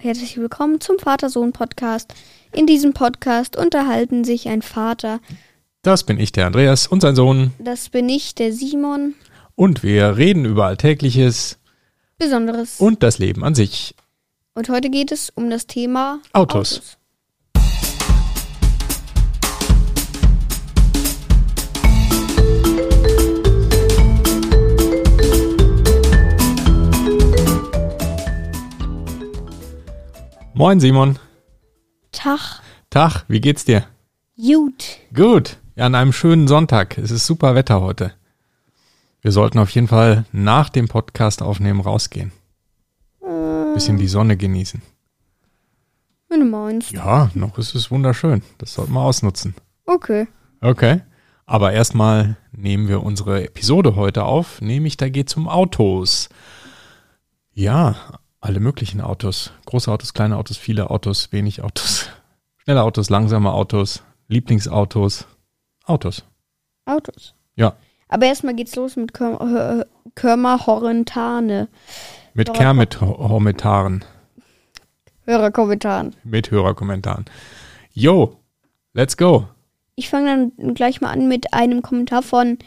Herzlich willkommen zum Vater-Sohn-Podcast. In diesem Podcast unterhalten sich ein Vater, Das bin ich, der Andreas und sein Sohn. das bin ich, der Simon, Und wir reden über Alltägliches Besonderes. und das Leben an sich. Und heute geht es um das Thema Autos. Moin Simon. Tag, Tag, wie geht's dir? gut. Gut. Ja, an einem schönen Sonntag. Es ist super Wetter heute. Wir sollten auf jeden Fall nach dem Podcast aufnehmen rausgehen. Bisschen die Sonne genießen. Wenn du meinst. Ja, noch ist es wunderschön. Das sollten wir ausnutzen. Okay. Okay. Aber erstmal nehmen wir unsere Episode heute auf, nämlich da geht es um Autos. Ja, alle möglichen Autos. Große Autos, kleine Autos, viele Autos, wenig Autos. Schnelle Autos, langsame Autos, Lieblingsautos. Autos. Autos. Ja. Aber erstmal geht's los mit Kör- Körmer Horrentane. Mit Kermit-Kommentaren. Hörerkommentaren. Mit Hörerkommentaren. Yo, let's go. Ich fange dann gleich mal an mit einem Kommentar von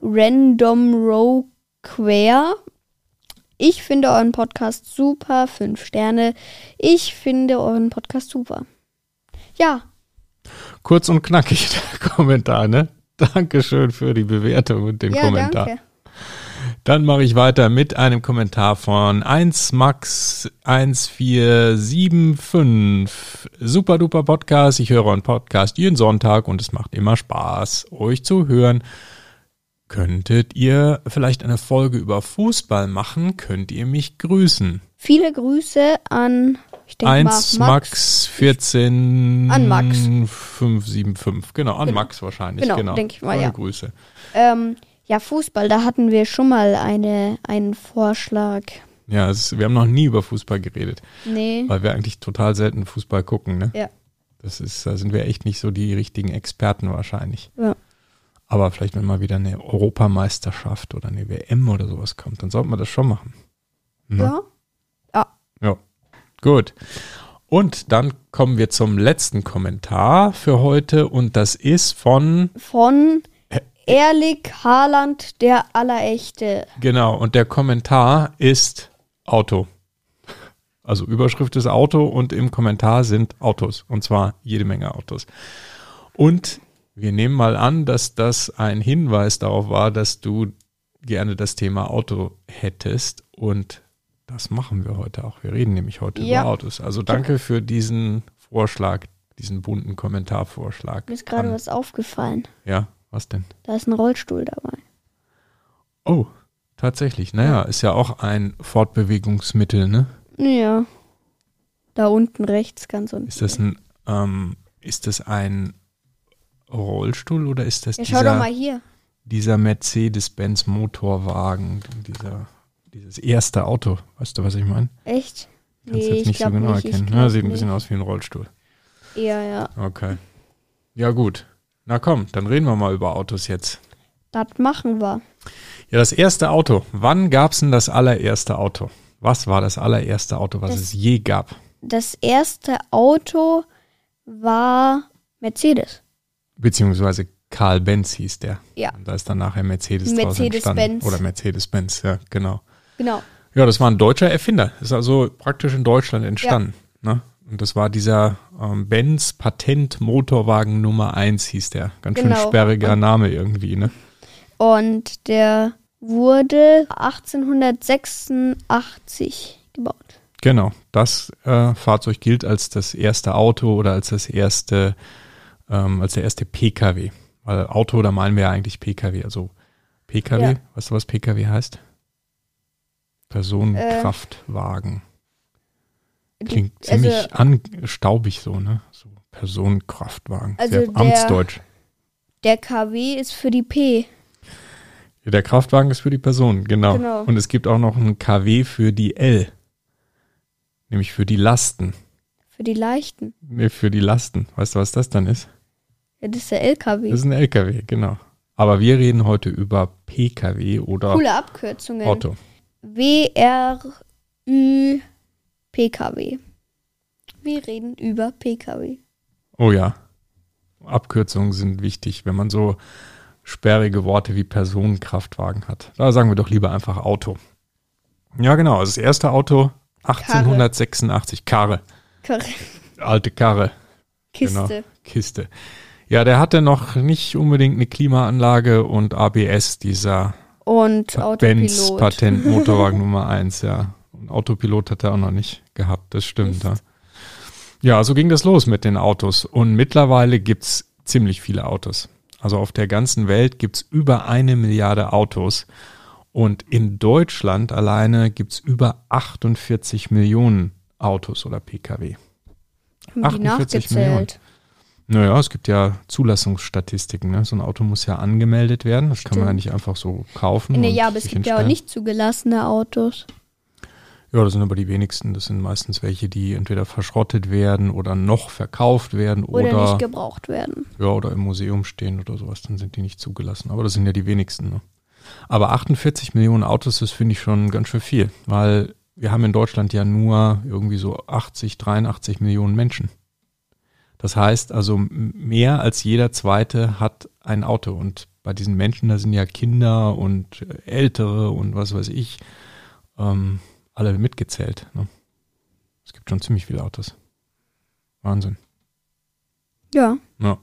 Random Row Quare. Ich finde euren Podcast super. Fünf Sterne. Ich finde euren Podcast super. Ja, Kurz und knackig der Kommentar, ne? Dankeschön für die Bewertung und den ja, Kommentar. danke. Dann mache ich weiter mit einem Kommentar von 1max1475. Super duper Podcast. Ich höre euren Podcast jeden Sonntag und es macht immer Spaß, euch zu hören. Könntet ihr vielleicht eine Folge über Fußball machen? Könnt ihr mich grüßen? Viele Grüße an, ich denke 1 mal, Max, Max. 14 An Max. 575. Genau, an Max wahrscheinlich. Genau, Genau, denke ich mal, Viele ja. Grüße. Ähm, ja, Fußball, da hatten wir schon mal eine, einen Vorschlag. Ja, ist, wir haben noch nie über Fußball geredet. Nee. Weil wir eigentlich total selten Fußball gucken, ne? Ja. Das ist, da sind wir echt nicht so die richtigen Experten wahrscheinlich. Ja. Aber vielleicht, wenn mal wieder eine Europameisterschaft oder eine WM oder sowas kommt, dann sollten wir das schon machen. Ne? Ja. Ja. Gut. Und dann kommen wir zum letzten Kommentar für heute und das ist von, Von Erlik Haaland, der Allerechte. genau, und der Kommentar ist Auto. Also Überschrift ist Auto und im Kommentar sind Autos. Und zwar jede Menge Autos. Und wir nehmen mal an, dass das ein Hinweis darauf war, dass du gerne das Thema Auto hättest. Und das machen wir heute auch. Wir reden nämlich heute Ja. über Autos. Also danke für diesen Vorschlag, diesen bunten Kommentarvorschlag. Mir ist gerade An- was aufgefallen. Ja, was denn? Da ist ein Rollstuhl dabei. Oh, tatsächlich. Naja, ist ja auch ein Fortbewegungsmittel, ne? Ja. Da unten rechts, ganz unten. Ist das ein, ähm, ist das ein Rollstuhl oder ist das Ja, schau doch dieser, mal hier. dieser Mercedes-Benz Motorwagen, dieser, dieses erste Auto? Weißt du, was ich meine? Echt? Kannst Nee, jetzt ich nicht so genau nicht, ich erkennen. Ja, sieht ein nicht. bisschen aus wie ein Rollstuhl. Ja, ja. Okay. Ja, gut. Na komm, dann reden wir mal über Autos jetzt. Das machen wir. Ja, das erste Auto. Wann gab es denn das allererste Auto? Was war das allererste Auto, was Das- es je gab? Das erste Auto war Mercedes. Beziehungsweise Karl Benz hieß der. Ja. Und da ist dann nachher Mercedes Mercedes-Benz. Oder Mercedes-Benz, ja, genau. Genau. Ja, das war ein deutscher Erfinder. Ist also praktisch in Deutschland entstanden. Ne? Und das war dieser ähm, Benz Patent Motorwagen Nummer 1 hieß der. Ganz schön Genau. sperriger Name irgendwie, ne? Und der wurde 1886 gebaut. Genau. Das äh, Fahrzeug gilt als das erste Auto oder als das erste, ähm, als der erste PKW. Weil Auto, da meinen wir ja eigentlich PKW. Also PKW, Ja. weißt du, was PKW heißt? Personenkraftwagen. Klingt Also- ziemlich anstaubig so, ne? So Personenkraftwagen. Also Sehr amtsdeutsch. Der KW ist für die P. Der Kraftwagen ist für die Person, genau. Genau. Und es gibt auch noch einen KW für die L. Nämlich für die Lasten. Für die Leichten. Nee, für die Lasten. Weißt du, was das dann ist? Das ist der LKW. Das ist ein LKW, genau. Aber wir reden heute über PKW oder Coole Abkürzungen. Auto. WRÜ PKW. Wir reden über Pkw. Oh ja. Abkürzungen sind wichtig, wenn man so sperrige Worte wie Personenkraftwagen hat. Da sagen wir doch lieber einfach Auto. Ja, genau. Also das erste Auto 1886. Karre. Karre. Alte Karre. Kiste. Genau. Kiste. Ja, der hatte noch nicht unbedingt eine Klimaanlage und ABS, dieser Und Benz. Patent Motorwagen Nummer 1, ja. Und Autopilot hat er auch noch nicht gehabt, das stimmt. Ja. ja, so ging das los mit den Autos. Und mittlerweile gibt's ziemlich viele Autos. Also auf der ganzen Welt gibt's über eine Milliarde Autos. Und in Deutschland alleine gibt's über 48 Millionen Autos oder Pkw. Haben die 48 Millionen. Naja, es gibt ja Zulassungsstatistiken. Ne? So ein Auto muss ja angemeldet werden. Das kann man ja Stimmt. nicht einfach so kaufen. Nee, ja, aber es gibt ja auch nicht zugelassene Autos. Ja, das sind aber die wenigsten. Das sind meistens welche, die entweder verschrottet werden oder noch verkauft werden Oder, oder, nicht gebraucht werden. ja, oder im Museum stehen oder sowas. Dann sind die nicht zugelassen. Aber das sind ja die wenigsten. Ne? Aber 48 Millionen Autos, das finde ich schon ganz schön viel, weil wir haben in Deutschland ja nur irgendwie so 80, 83 Millionen Menschen. Das heißt also mehr als jeder zweite hat ein Auto und bei diesen Menschen, da sind ja Kinder und äh, Ältere und was weiß ich, ähm, alle mitgezählt. Ne? Es gibt schon ziemlich viele Autos. Wahnsinn. Ja. Ja.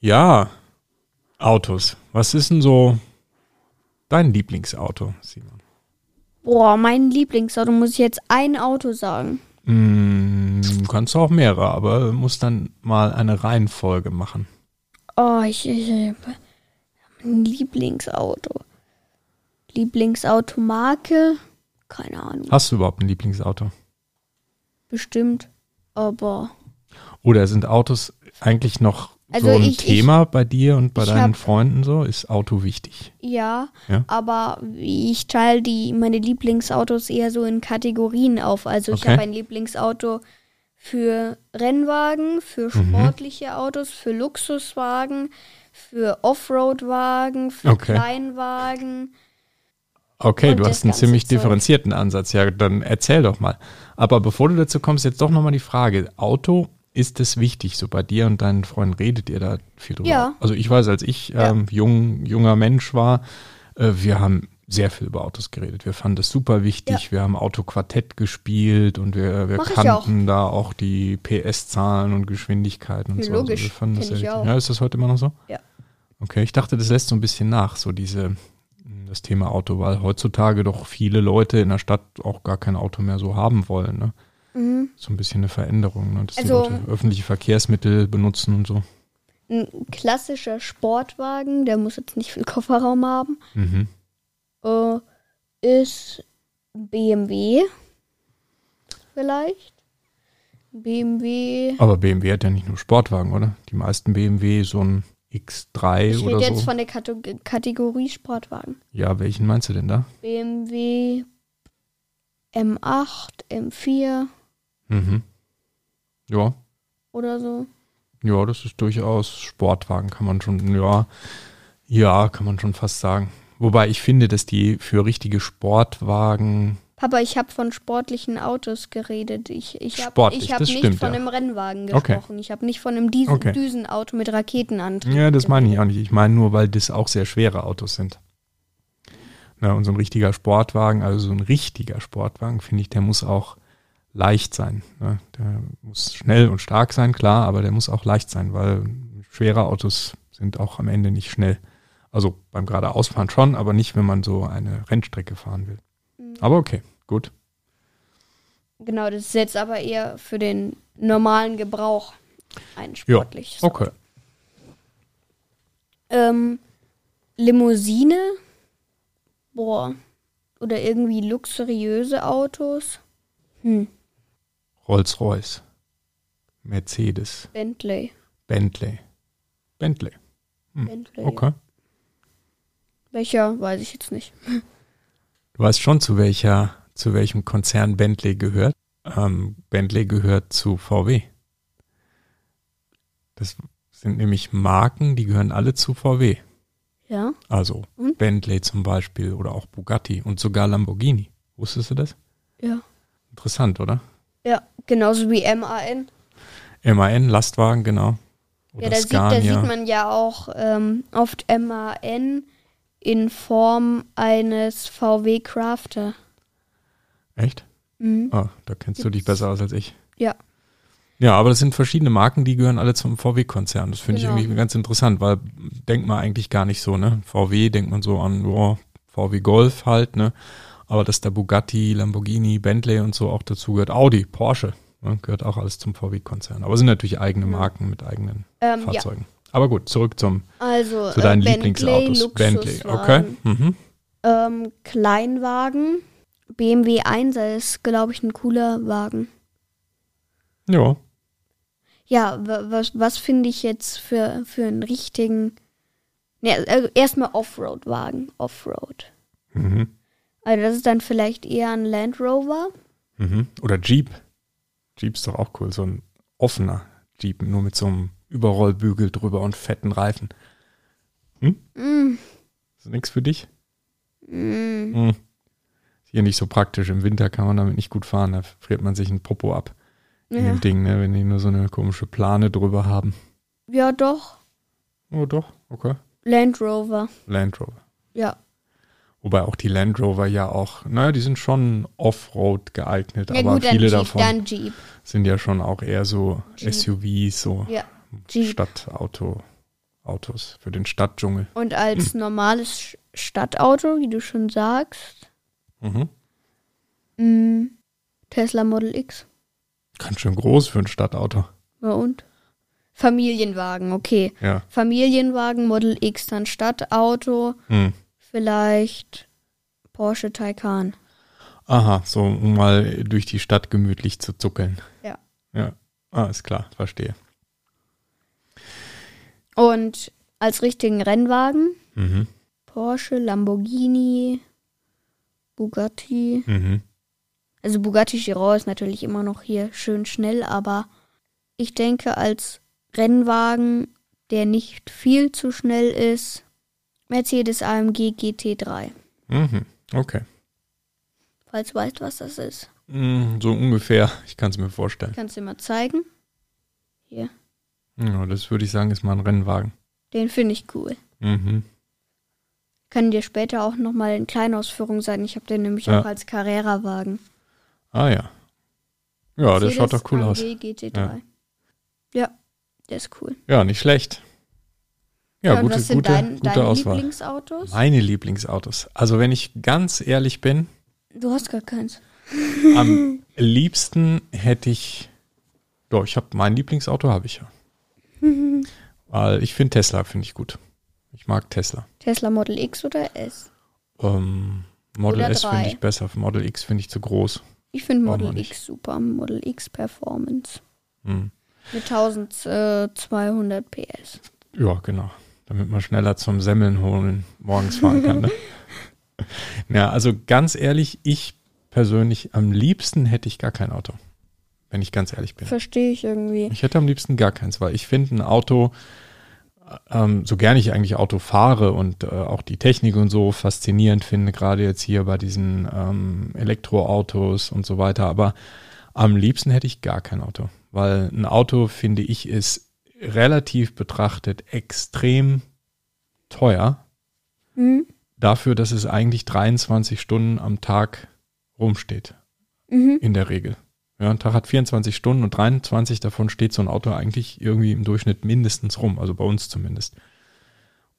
Ja, Autos. Was ist denn so dein Lieblingsauto, Simon? Boah, mein Lieblingsauto muss ich jetzt ein Auto sagen. Mm, kannst du auch mehrere, aber musst dann mal eine Reihenfolge machen. Oh, ich, ich, ich mein Lieblingsauto. Lieblingsautomarke? Keine Ahnung. Hast du überhaupt ein Lieblingsauto? Bestimmt. Aber Oder sind Autos eigentlich noch Also so ein ich- ich- Thema bei dir und bei ich deinen hab- Freunden so? Ist Auto wichtig? ja, Ja. aber ich teile die meine Lieblingsautos eher so in Kategorien auf. Also ich Okay. habe ein Lieblingsauto für Rennwagen, für Mhm. sportliche Autos, für Luxuswagen, für Offroad-Wagen, für Okay. Kleinwagen. Okay, du hast einen ziemlich Zeug. differenzierten Ansatz. Ja, dann erzähl doch mal. Aber bevor du dazu kommst, jetzt doch nochmal die Frage. Auto, ist es wichtig? So bei dir und deinen Freunden redet ihr da viel drüber? Ja. Also ich weiß, als ich Ja. ähm, jung, junger Mensch war, äh, wir haben sehr viel über Autos geredet. Wir fanden das super wichtig. Wir haben Autoquartett gespielt und wir, wir ich auch. kannten da auch die PS-Zahlen und Geschwindigkeiten und Ja, so. Also wir fanden das sehr ich wichtig. auch. Ja, ist das heute immer noch so? Ja. Okay, ich dachte, das lässt so ein bisschen nach, so diese, das Thema Auto, weil heutzutage doch viele Leute in der Stadt auch gar kein Auto mehr so haben wollen. Ne? Mhm. So ein bisschen eine Veränderung, ne? dass Also- die Leute öffentliche Verkehrsmittel benutzen und so. Ein klassischer Sportwagen, der muss jetzt nicht viel Kofferraum haben, Mhm. äh, ist BMW. Vielleicht. BMW. Aber BMW hat ja nicht nur Sportwagen, oder? Die meisten BMW so ein X3 Ich oder rede jetzt so. von der Kategorie Sportwagen. Ja, welchen meinst du denn da? BMW M8, M4 Mhm. Ja, oder so. ja, das ist durchaus Sportwagen, kann man schon, ja, ja, kann man schon fast sagen. Wobei ich finde, dass die für richtige Sportwagen Papa, ich habe von sportlichen Autos geredet. Ich, ich habe hab nicht stimmt, von ja. einem Rennwagen Okay. gesprochen. Ich habe nicht von einem Diesen Okay. Düsenauto mit Raketenantrieb. Ja, das meine ich auch nicht. Ich meine nur, weil das auch sehr schwere Autos sind. Na, und so ein richtiger Sportwagen, also so ein richtiger Sportwagen, finde ich, der muss auch leicht sein. Ne? Der muss schnell und stark sein, klar, aber der muss auch leicht sein, weil schwere Autos sind auch am Ende nicht schnell. Also beim geradeausfahren schon, aber nicht, wenn man so eine Rennstrecke fahren will. Mhm. Aber okay, gut. Genau, das ist jetzt aber eher für den normalen Gebrauch ein Ja, sportliches. okay. Ähm, Limousine? Boah. Oder irgendwie luxuriöse Autos? Hm, Rolls-Royce, Mercedes, Bentley. Bentley. Bentley, Hm, Bentley. okay. Welcher, weiß ich jetzt nicht. Du weißt schon, zu welcher, zu welchem Konzern Bentley gehört. Ähm, Bentley gehört zu VW. Das sind nämlich Marken, die gehören alle zu VW. Ja? Also Und? Bentley zum Beispiel oder auch Bugatti und sogar Lamborghini. Wusstest du das? Ja. Interessant, oder? Ja, Genauso wie MAN. MAN, Lastwagen, genau. Oder Ja, da sieht, da sieht man ja auch ähm, oft MAN in Form eines VW Crafter. Echt? Mhm. Ah, da kennst du dich besser aus als ich. Ja. Ja, aber das sind verschiedene Marken, die gehören alle zum VW-Konzern. Das finde Genau. ich irgendwie ganz interessant, weil denkt man eigentlich gar nicht so, ne? VW denkt man so an, boah, VW Golf halt, ne? Aber dass da Bugatti, Lamborghini, Bentley und so auch dazu gehört, Audi, Porsche, ne? gehört auch alles zum VW-Konzern. Aber sind natürlich eigene Ja. Marken mit eigenen Ähm, ja. Fahrzeugen. Aber gut, zurück zum, Also zu deinen äh, Lieblingsautos. Bentley, Luxuswagen. okay. Mhm. Ähm, Kleinwagen. BMW 1 ist, glaube ich, ein cooler Wagen. Ja, Ja, wa- was, was finde ich jetzt für, für einen richtigen. Ne, also erstmal Offroad-Wagen. Offroad. mhm. Also, das ist dann vielleicht eher ein Land Rover. Mhm. Oder Jeep. Jeep ist doch auch cool, so ein offener Jeep, nur mit so einem Überrollbügel drüber und fetten Reifen. Mm, Ist das nichts für dich? mm. Hm. Hier nicht so praktisch. Im Winter kann man damit nicht gut fahren. Da friert man sich ein Popo ab in Ja. dem Ding, ne? wenn die nur so eine komische Plane drüber haben. ja, doch. Oh, doch, okay. Land Rover. Land Rover. Ja. Wobei auch die Land Rover ja auch, naja, die sind schon Offroad geeignet, Ja, aber gut, viele Jeep. davon sind ja schon auch eher so Jeep. SUVs, so Ja. Stadtauto, Autos für den Stadtdschungel. Und als normales Stadtauto, wie du schon sagst, Mhm. mm, Tesla Model X. Ganz schön groß für ein Stadtauto. Ja, und? Familienwagen, okay. Ja. Familienwagen, Model X, dann Stadtauto, Hm. Vielleicht Porsche Taycan. Aha, so um mal durch die Stadt gemütlich zu zuckeln. Ja. Ja, ah, ist klar, verstehe. Und als richtigen Rennwagen Mhm. Porsche, Lamborghini, Bugatti. Mhm. Also Bugatti Chiron ist natürlich immer noch hier schön schnell, aber ich denke als Rennwagen, der nicht viel zu schnell ist, Mercedes AMG GT3. Mhm. Okay. Falls du weißt, was das ist. Mm, So ungefähr, ich kann es mir vorstellen. Kannst du dir mal zeigen? Hier. Ja, das würde ich sagen, ist mal ein Rennwagen. Den finde ich cool. Mhm. Kann dir später auch nochmal in Kleinausführung sagen. Ich habe den nämlich Ja. auch als Carrera-Wagen. Ah ja. Ja, der schaut doch cool aus. AMG GT3. Ja. der ist cool. Ja, nicht schlecht. Ja, und gute, was sind gute, dein, gute deine Auswahl. Lieblingsautos? Meine Lieblingsautos. Also wenn ich ganz ehrlich bin, Du hast gar keins. am liebsten hätte ich, doch, ich habe mein Lieblingsauto habe ich ja. Weil ich finde Tesla finde ich gut. Ich mag Tesla. Tesla Model X oder S? Ähm, Model Oder S finde ich besser. Model X finde ich zu groß. Ich finde Model. X super. Model X Performance. Hm. Mit 1200 PS. Ja, genau. Damit man schneller zum Semmeln holen morgens fahren kann. Ne? ja, also ganz ehrlich, ich persönlich am liebsten hätte ich gar kein Auto. Wenn ich ganz ehrlich bin. Verstehe ich irgendwie. Ich hätte am liebsten gar keins, weil ich finde ein Auto, ähm, so gerne ich eigentlich Auto fahre und äh, auch die Technik und so faszinierend finde, gerade jetzt hier bei diesen ähm, Elektroautos und so weiter, aber am liebsten hätte ich gar kein Auto, weil ein Auto, finde ich, ist relativ betrachtet extrem teuer Mhm. dafür, dass es eigentlich 23 Stunden am Tag rumsteht Mhm. in der Regel. Ja, ein Tag hat 24 Stunden und 23 davon steht so ein Auto eigentlich irgendwie im Durchschnitt mindestens rum, also bei uns zumindest.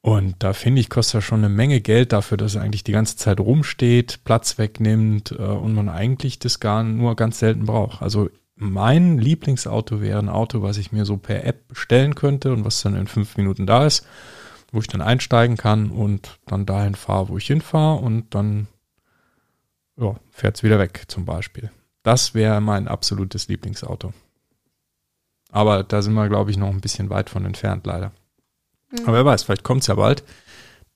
Und da finde ich, kostet das schon eine Menge Geld dafür, dass er eigentlich die ganze Zeit rumsteht, Platz wegnimmt äh, und man eigentlich das gar nur ganz selten braucht. Also mein Lieblingsauto wäre ein Auto, was ich mir so per App bestellen könnte und was dann in fünf Minuten da ist, wo ich dann einsteigen kann und dann dahin fahre, wo ich hinfahre und dann ja, fährt es wieder weg zum Beispiel. Das wäre mein absolutes Lieblingsauto. Aber da sind wir, glaube ich, noch ein bisschen weit von entfernt, leider. Mhm. Aber wer weiß, vielleicht kommt es ja bald.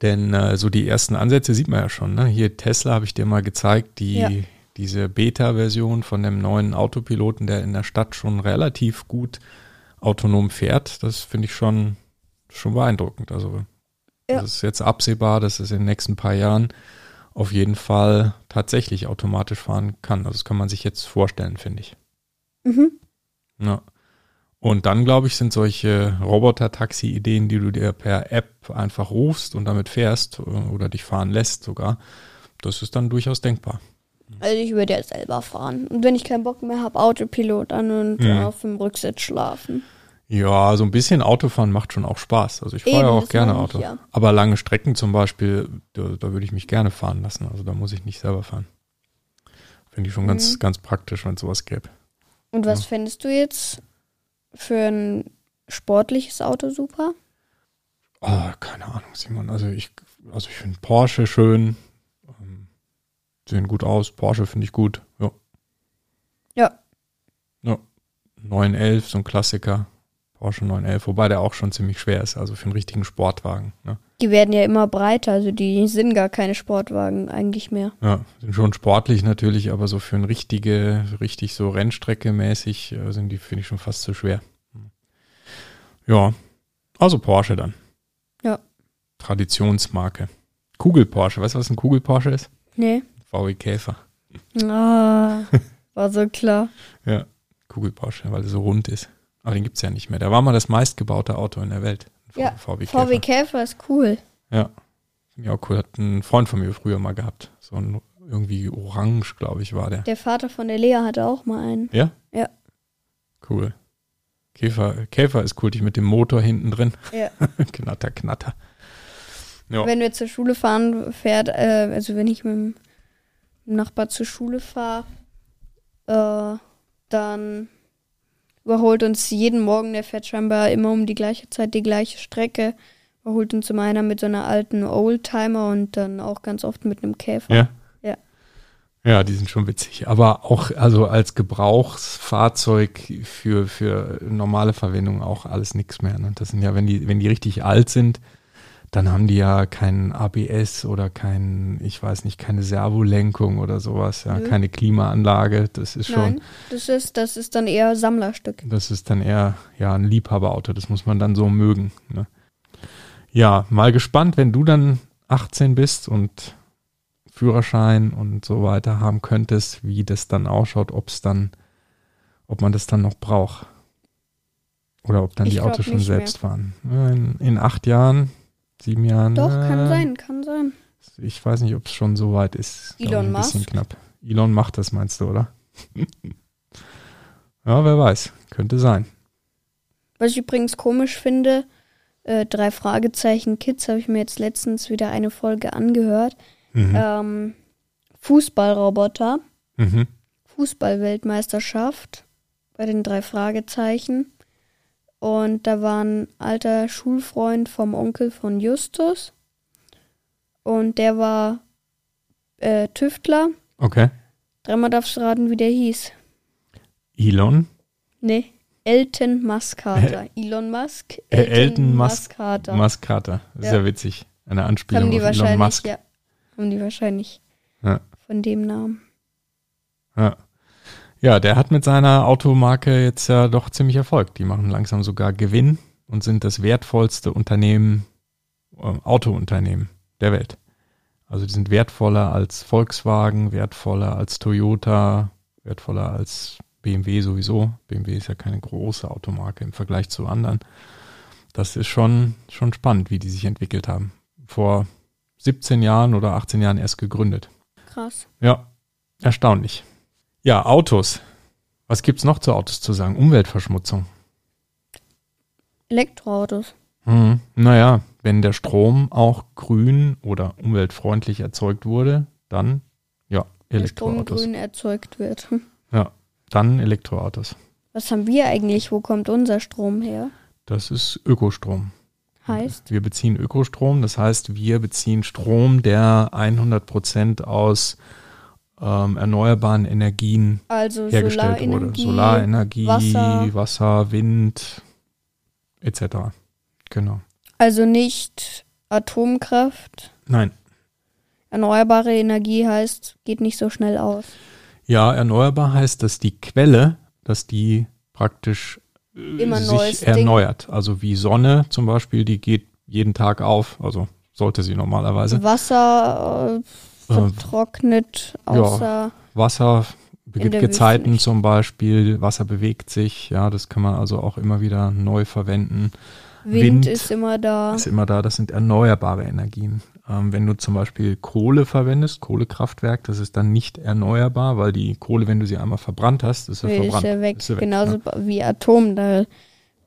Denn äh, so die ersten Ansätze sieht man ja schon. Ne? Hier Tesla habe ich dir mal gezeigt, die, Ja. Diese Beta-Version von dem neuen Autopiloten, der in der Stadt schon relativ gut autonom fährt. Das finde ich schon, schon beeindruckend. Also Ja. das ist jetzt absehbar, dass es in den nächsten paar Jahren auf jeden Fall tatsächlich automatisch fahren kann. Also das kann man sich jetzt vorstellen, finde ich. Mhm. Ja. Und dann, glaube ich, sind solche Roboter-Taxi-Ideen, die du dir per App einfach rufst und damit fährst äh, oder dich fahren lässt sogar, das ist dann durchaus denkbar. Also ich würde ja selber fahren. Und wenn ich keinen Bock mehr habe, Autopilot an und Mhm. auf dem Rücksitz schlafen. Ja, so ein bisschen Autofahren macht schon auch Spaß. Also ich fahre ja auch gerne ich, Auto. ja. Aber lange Strecken zum Beispiel, da, da würde ich mich gerne fahren lassen. Also da muss ich nicht selber fahren. Finde ich schon ganz, Mhm. ganz praktisch, wenn es sowas gäbe. Und was fändest du jetzt für ein sportliches Auto super? Oh, keine Ahnung, Simon. Also ich, also ich finde Porsche schön. Sehen gut aus. Porsche finde ich gut. Ja. Ja. Ja. 911, so ein Klassiker. Porsche 911, wobei der auch schon ziemlich schwer ist, also für einen richtigen Sportwagen. Ne? Die werden ja immer breiter, also die sind gar keine Sportwagen eigentlich mehr. Ja, sind schon sportlich natürlich, aber so für eine richtige, richtig so Rennstrecke mäßig äh, sind die, finde ich, schon fast zu schwer. Ja, also Porsche dann. Ja. Traditionsmarke. Kugel Porsche, weißt du, was ein Kugel Porsche ist? Nee. VW Käfer. Ah, war so klar. Ja, Kugel Porsche, weil er so rund ist. Aber den gibt's ja nicht mehr. Der war mal das meistgebaute Auto in der Welt. Ja, VW Käfer. VW Käfer ist cool. Ja, finde ich auch cool. Hat ein Freund von mir früher mal gehabt. So ein irgendwie orange, glaube ich, war der. Der Vater von der Lea hatte auch mal einen. Ja? Ja. Cool. Käfer, Käfer ist cool, die mit dem Motor hinten drin. Ja. knatter, knatter. Ja. Wenn wir zur Schule fahren, fährt, äh, also wenn ich mit dem Nachbar zur Schule fahre, äh, dann überholt uns jeden Morgen, der fährt scheinbar immer um die gleiche Zeit die gleiche Strecke, überholt uns immer einer mit so einer alten Oldtimer und dann auch ganz oft mit einem Käfer. Ja? Ja. Ja, die sind schon witzig. Aber auch, also als Gebrauchsfahrzeug für, für normale Verwendung auch alles nichts mehr. Ne? Das sind ja, wenn die, wenn die richtig alt sind, dann haben die ja kein ABS oder kein, ich weiß nicht, keine Servolenkung oder sowas, ja, Nö. keine Klimaanlage. Das ist schon, Nein, das ist, das ist dann eher Sammlerstück. Das ist dann eher ja ein Liebhaberauto, das muss man dann so mögen. Ne? Ja, mal gespannt, wenn du dann 18 bist und Führerschein und so weiter haben könntest, wie das dann ausschaut, ob es dann, ob man das dann noch braucht. Oder ob dann Ich die Autos schon nicht mehr. selbst fahren. In, in acht Jahren, sieben Jahren. Doch, kann äh, sein, kann sein. Ich weiß nicht, ob es schon so weit ist. Elon ein bisschen Musk? knapp. Elon macht das, meinst du, oder? ja, wer weiß. Könnte sein. Was ich übrigens komisch finde, äh, drei Fragezeichen Kids habe ich mir jetzt letztens wieder eine Folge angehört. Mhm. Ähm, Fußballroboter, Mhm. Fußballweltmeisterschaft bei den drei Fragezeichen. Und da war ein alter Schulfreund vom Onkel von Justus. Und der war äh, Tüftler. Okay. Dreimal darfst du raten, wie der hieß. Elon. Nee, Elton Muscarter. Elon Musk. Äh, Elton Mus- Muscarter. Das ist Ja. witzig. Eine haben Anspielung die auf Elon wahrscheinlich, Musk. ja. Haben die wahrscheinlich Ja. von dem Namen. Ja. Ja, der hat mit seiner Automarke jetzt ja doch ziemlich Erfolg. Die machen langsam sogar Gewinn und sind das wertvollste Unternehmen, äh, Autounternehmen der Welt. Also die sind wertvoller als Volkswagen, wertvoller als Toyota, wertvoller als BMW sowieso. BMW ist ja keine große Automarke im Vergleich zu anderen. Das ist schon, schon spannend, wie die sich entwickelt haben. Vor 17 Jahren oder 18 Jahren erst gegründet. Krass. Ja, erstaunlich. Ja, Autos. Was gibt's noch zu Autos zu sagen? Umweltverschmutzung. Elektroautos. Hm, naja, wenn der Strom auch grün oder umweltfreundlich erzeugt wurde, dann ja, Der Strom Elektroautos. grün erzeugt wird. Ja, dann Elektroautos. Was haben wir eigentlich? Wo kommt unser Strom her? Das ist Ökostrom. Heißt? Wir beziehen Ökostrom, das heißt, wir beziehen Strom, der 100% aus ähm, erneuerbaren Energien Also hergestellt wurde. Solarenergie. Solarenergie, Wasser. Wasser, Wind, etc. Genau. Also nicht Atomkraft. Nein. Erneuerbare Energie heißt, geht nicht so schnell aus. Ja, erneuerbar heißt, dass die Quelle, dass die praktisch äh, Immer sich Ding. erneuert. Also wie Sonne zum Beispiel, die geht jeden Tag auf, also sollte sie normalerweise. Wasser vertrocknet, ja. außer Wasser Es In gibt der Wüste Gezeiten zum Beispiel, Wasser bewegt sich, ja, das kann man also auch immer wieder neu verwenden. Wind, Wind ist immer da. Ist immer da, das sind erneuerbare Energien. Ähm, wenn du zum Beispiel Kohle verwendest, Kohlekraftwerk, das ist dann nicht erneuerbar, weil die Kohle, wenn du sie einmal verbrannt hast, ist sie Nee, verbrannt. ist ja weg. Ist sie weg, Genauso ne? wie Atom. Da,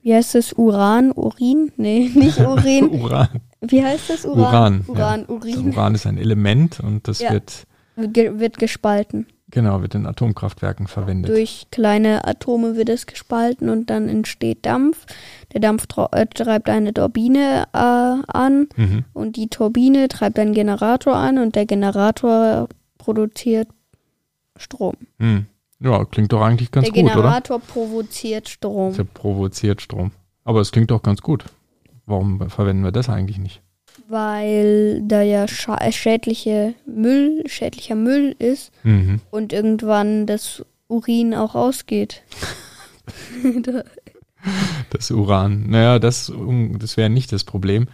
wie heißt das? Uran? Urin? Nee, nicht Urin. Uran. Wie heißt das? Uran. Uran, ja. Urin. Uran ist ein Element und das Ja. wird, wird gespalten. genau, wird in Atomkraftwerken verwendet. Durch kleine Atome wird es gespalten und dann entsteht Dampf. Der Dampf äh, treibt eine Turbine äh, an Mhm. und die Turbine treibt einen Generator an und der Generator produziert Strom. Hm. Ja, klingt doch eigentlich ganz der gut, oder? Generator provoziert Strom. Der provoziert Strom. Aber es klingt doch ganz gut. Warum verwenden wir das eigentlich nicht? weil da ja schädliche Müll, schädlicher Müll ist Mhm. und irgendwann das Urin auch ausgeht. Da- Das Uran. Naja, das, das wäre nicht das Problem.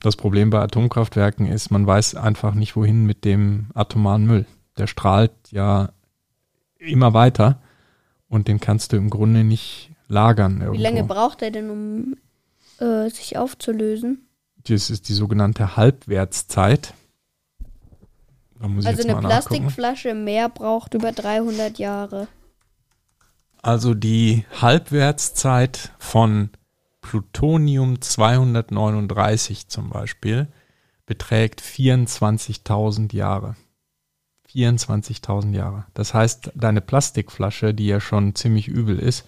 Das Problem bei Atomkraftwerken ist, man weiß einfach nicht, wohin mit dem atomaren Müll. Der strahlt ja immer weiter und den kannst du im Grunde nicht lagern. Wie Irgendwo. lange braucht er denn, um äh, sich aufzulösen? Das ist die sogenannte Halbwertszeit. Also eine. Plastikflasche mehr braucht über 300 Jahre. Also die Halbwertszeit von Plutonium 239 zum Beispiel beträgt 24.000 Jahre. 24.000 Jahre. Das heißt, deine Plastikflasche, die ja schon ziemlich übel ist,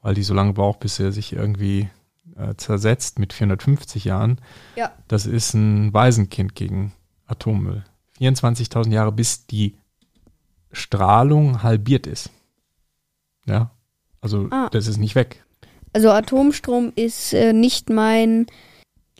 weil die so lange braucht, bis sie sich irgendwie äh, zersetzt mit 450 Jahren, Ja. das ist ein Waisenkind gegen Atommüll. 24.000 Jahre, bis die Strahlung halbiert ist. Ja, also Ah. das ist nicht weg. Also Atomstrom ist äh, nicht mein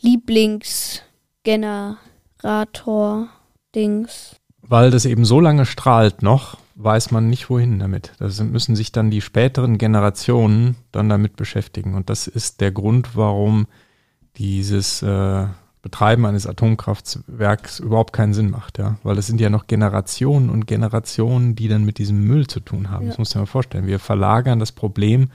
Lieblingsgenerator-Dings. Weil das eben so lange strahlt noch, weiß man nicht wohin damit. Da müssen sich dann die späteren Generationen dann damit beschäftigen. Und das ist der Grund, warum dieses äh, Betreiben eines Atomkraftwerks überhaupt keinen Sinn macht, ja. Weil es sind ja noch Generationen und Generationen, die dann mit diesem Müll zu tun haben. Ja. Das du dir mal vorstellen. Wir verlagern das Problem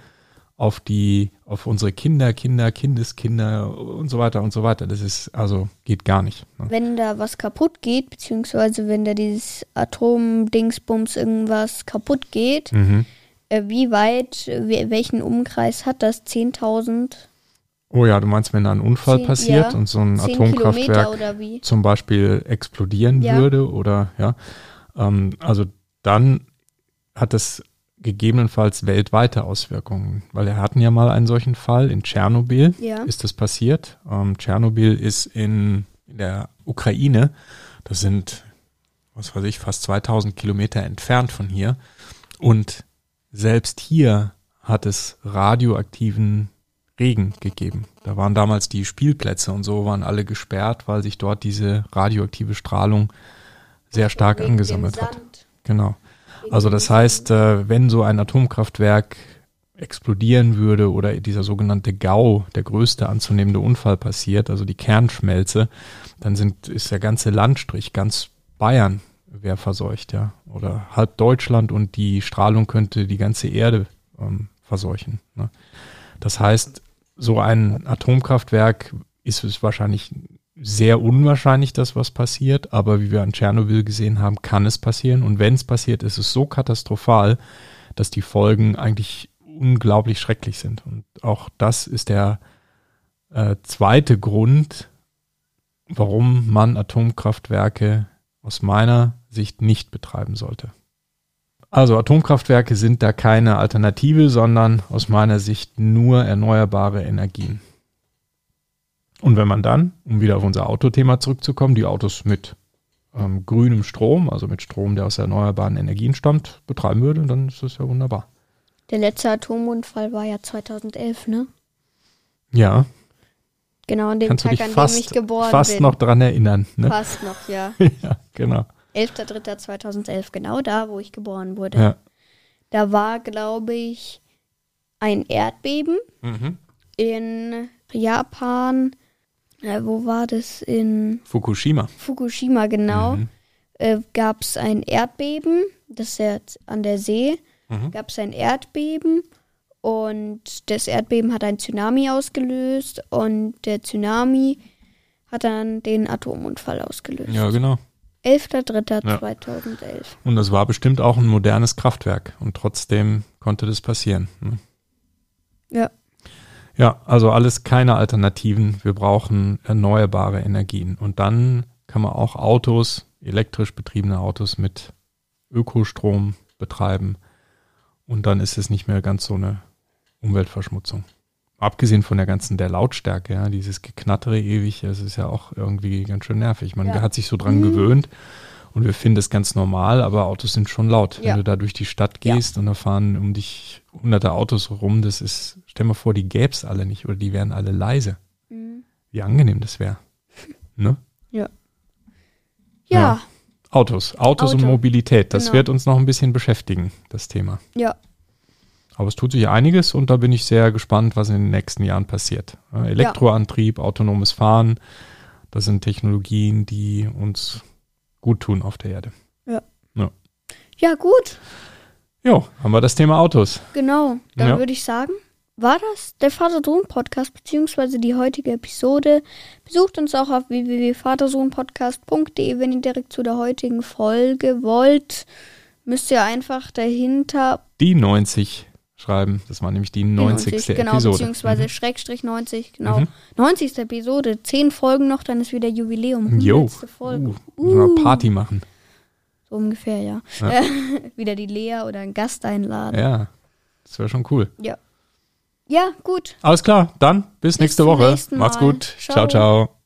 auf die, auf unsere Kinder, Kinder, Kindeskinder und so weiter und so weiter. Das ist, also geht gar nicht. Ne? Wenn da was kaputt geht, beziehungsweise wenn da dieses Atomdingsbums irgendwas kaputt geht, Mhm. äh, wie weit, we- welchen Umkreis hat das? 10.000? Oh ja, du meinst, wenn da ein Unfall Zehn- passiert ja, und so ein 10 Atomkraftwerk zum Beispiel explodieren Ja. würde oder ja, ähm, also dann hat das gegebenenfalls weltweite Auswirkungen, weil wir hatten ja mal einen solchen Fall in Tschernobyl, Ja. ist das passiert. Ähm, Tschernobyl ist in, in der Ukraine, das sind, was weiß ich, fast 2000 Kilometer entfernt von hier und selbst hier hat es radioaktiven Regen gegeben. Da waren damals die Spielplätze und so waren alle gesperrt, weil sich dort diese radioaktive Strahlung sehr stark angesammelt hat. Genau. Also das heißt, äh, wenn so ein Atomkraftwerk explodieren würde oder dieser sogenannte GAU, der größte anzunehmende Unfall passiert, also die Kernschmelze, dann sind, ist der ganze Landstrich, ganz Bayern wäre verseucht, ja. Oder halb Deutschland und die Strahlung könnte die ganze Erde ähm, verseuchen. Ne? Das heißt, so ein Atomkraftwerk ist es wahrscheinlich sehr unwahrscheinlich, dass was passiert, aber wie wir an Tschernobyl gesehen haben, kann es passieren. Und wenn es passiert, ist es so katastrophal, dass die Folgen eigentlich unglaublich schrecklich sind. Und auch das ist der äh, zweite Grund, warum man Atomkraftwerke aus meiner Sicht nicht betreiben sollte. Also Atomkraftwerke sind da keine Alternative, sondern aus meiner Sicht nur erneuerbare Energien. Und wenn man dann, um wieder auf unser Autothema zurückzukommen, die Autos mit ähm, grünem Strom, also mit Strom, der aus erneuerbaren Energien stammt, betreiben würde, dann ist das ja wunderbar. Der letzte Atomunfall war ja 2011, ne? Ja, Genau an dem kannst Tag, an fast, dem ich geboren fast bin. noch dran erinnern. Ne? Fast noch, ja. ja, genau. 11.03.2011, genau da, wo ich geboren wurde. Ja. Da war, glaube ich, ein Erdbeben Mhm. in Japan. Äh, wo war das? In Fukushima. Fukushima, genau. Mhm. Äh, Gab es ein Erdbeben, das ist jetzt an der See. Mhm. gab es ein Erdbeben und das Erdbeben hat ein Tsunami ausgelöst und der Tsunami hat dann den Atomunfall ausgelöst. Ja, genau. 11.03.2011. Und das war bestimmt auch ein modernes Kraftwerk und trotzdem konnte das passieren. Ne? Ja. Ja, also alles keine Alternativen. Wir brauchen erneuerbare Energien. Und dann kann man auch Autos, elektrisch betriebene Autos mit Ökostrom betreiben. Und dann ist es nicht mehr ganz so eine Umweltverschmutzung. Abgesehen von der ganzen der Lautstärke, ja, dieses Geknattere ewig, das ist ja auch irgendwie ganz schön nervig. Man Ja. hat sich so dran Mhm. gewöhnt und wir finden es ganz normal, aber Autos sind schon laut. Ja. Wenn du da durch die Stadt Ja. gehst und da fahren um dich hunderte Autos rum, das ist, stell mal vor, die gäb's alle nicht oder die wären alle leise. Mhm. Wie angenehm das wäre. Ne? Ja. Ja. Autos, Autos und Auto. Mobilität, das Genau. wird uns noch ein bisschen beschäftigen, das Thema. Ja. Aber es tut sich einiges und da bin ich sehr gespannt, was in den nächsten Jahren passiert. Elektroantrieb, autonomes Fahren, das sind Technologien, die uns gut tun auf der Erde. Ja, gut. Jo, haben wir das Thema Autos. Genau. Dann Ja. würde ich sagen, war das der Vater-Sohn-Podcast, beziehungsweise die heutige Episode. Besucht uns auch auf www.vatersohnpodcast.de, wenn ihr direkt zu der heutigen Folge wollt. Müsst ihr einfach dahinter Die 90 schreiben. Das war nämlich die 90. genau, Episode. beziehungsweise Mhm. Schrägstrich 90, genau. Mhm. 90. Episode, 10 Folgen noch, dann ist wieder Jubiläum. Jo, 100. Folge. uh, wir Party machen. So ungefähr, ja. Ja. wieder die Lea oder einen Gast einladen. Ja, das wäre schon cool. Ja. Ja, gut. Alles klar, dann bis, nächste zum Woche. Macht's gut. Ciao. ciao. ciao.